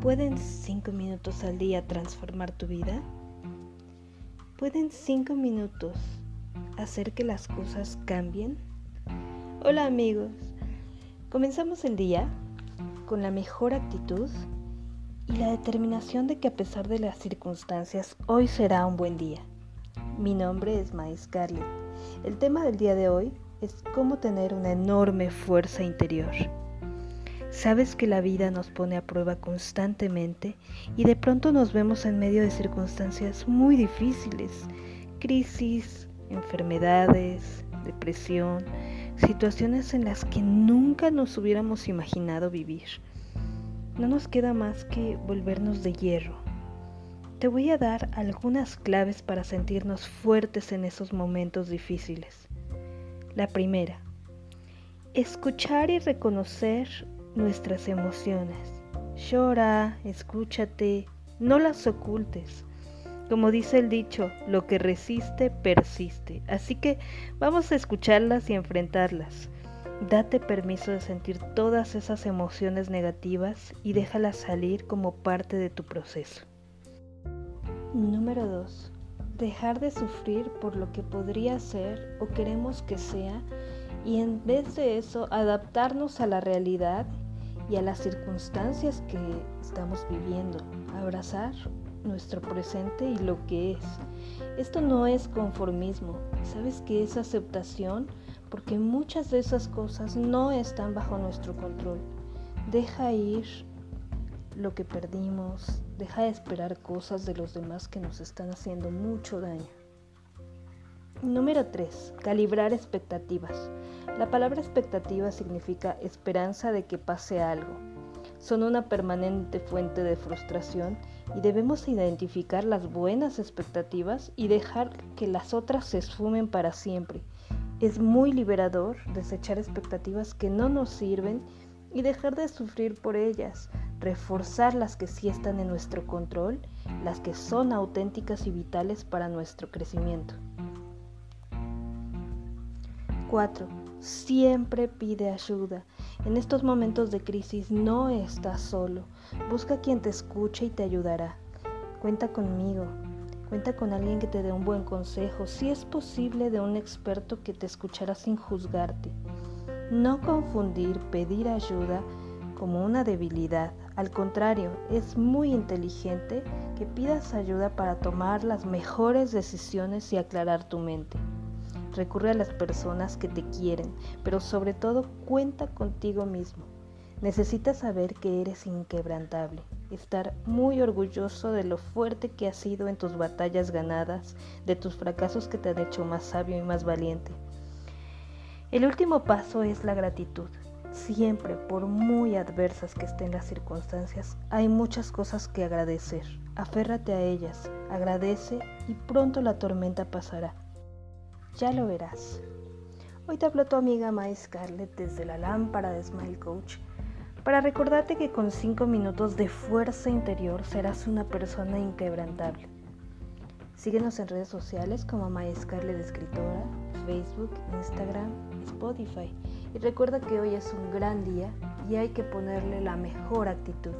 ¿Pueden cinco minutos al día transformar tu vida? ¿Pueden cinco minutos hacer que las cosas cambien? Hola amigos, comenzamos el día con la mejor actitud y la determinación de que a pesar de las circunstancias, hoy será un buen día. Mi nombre es Mai Scarlett. El tema del día de hoy es cómo tener una enorme fuerza interior. Sabes que la vida nos pone a prueba constantemente y de pronto nos vemos en medio de circunstancias muy difíciles, crisis, enfermedades, depresión, situaciones en las que nunca nos hubiéramos imaginado vivir. No nos queda más que volvernos de hierro. Te voy a dar algunas claves para sentirnos fuertes en esos momentos difíciles. La primera, escuchar y reconocer nuestras emociones. Llora, escúchate, no las ocultes. Como dice el dicho, lo que resiste, persiste. Así que vamos a escucharlas y enfrentarlas. Date permiso de sentir todas esas emociones negativas y déjalas salir como parte de tu proceso. Número 2. Dejar de sufrir por lo que podría ser o queremos que sea y en vez de eso adaptarnos a la realidad y a las circunstancias que estamos viviendo, abrazar nuestro presente y lo que es. Esto no es conformismo, sabes que es aceptación porque muchas de esas cosas no están bajo nuestro control. Deja ir lo que perdimos, deja de esperar cosas de los demás que nos están haciendo mucho daño. Número 3. Calibrar expectativas. La palabra expectativa significa esperanza de que pase algo. Son una permanente fuente de frustración y debemos identificar las buenas expectativas y dejar que las otras se esfumen para siempre. Es muy liberador desechar expectativas que no nos sirven y dejar de sufrir por ellas, reforzar las que sí están en nuestro control, las que son auténticas y vitales para nuestro crecimiento. 4. Siempre pide ayuda. En estos momentos de crisis no estás solo. Busca quien te escuche y te ayudará. Cuenta conmigo. Cuenta con alguien que te dé un buen consejo, si es posible de un experto que te escuchará sin juzgarte. No confundir pedir ayuda como una debilidad. Al contrario, es muy inteligente que pidas ayuda para tomar las mejores decisiones y aclarar tu mente. Recurre a las personas que te quieren, pero sobre todo cuenta contigo mismo. Necesitas saber que eres inquebrantable, estar muy orgulloso de lo fuerte que has sido en tus batallas ganadas, de tus fracasos que te han hecho más sabio y más valiente. El último paso es la gratitud. Siempre, por muy adversas que estén las circunstancias, hay muchas cosas que agradecer. Aférrate a ellas, agradece y pronto la tormenta pasará. Ya lo verás. Hoy te habló tu amiga Mai Scarlett desde la lámpara de Smile Coach para recordarte que con 5 minutos de fuerza interior serás una persona inquebrantable. Síguenos en redes sociales como Mai Scarlett Escritora, Facebook, Instagram, Spotify. Y recuerda que hoy es un gran día y hay que ponerle la mejor actitud.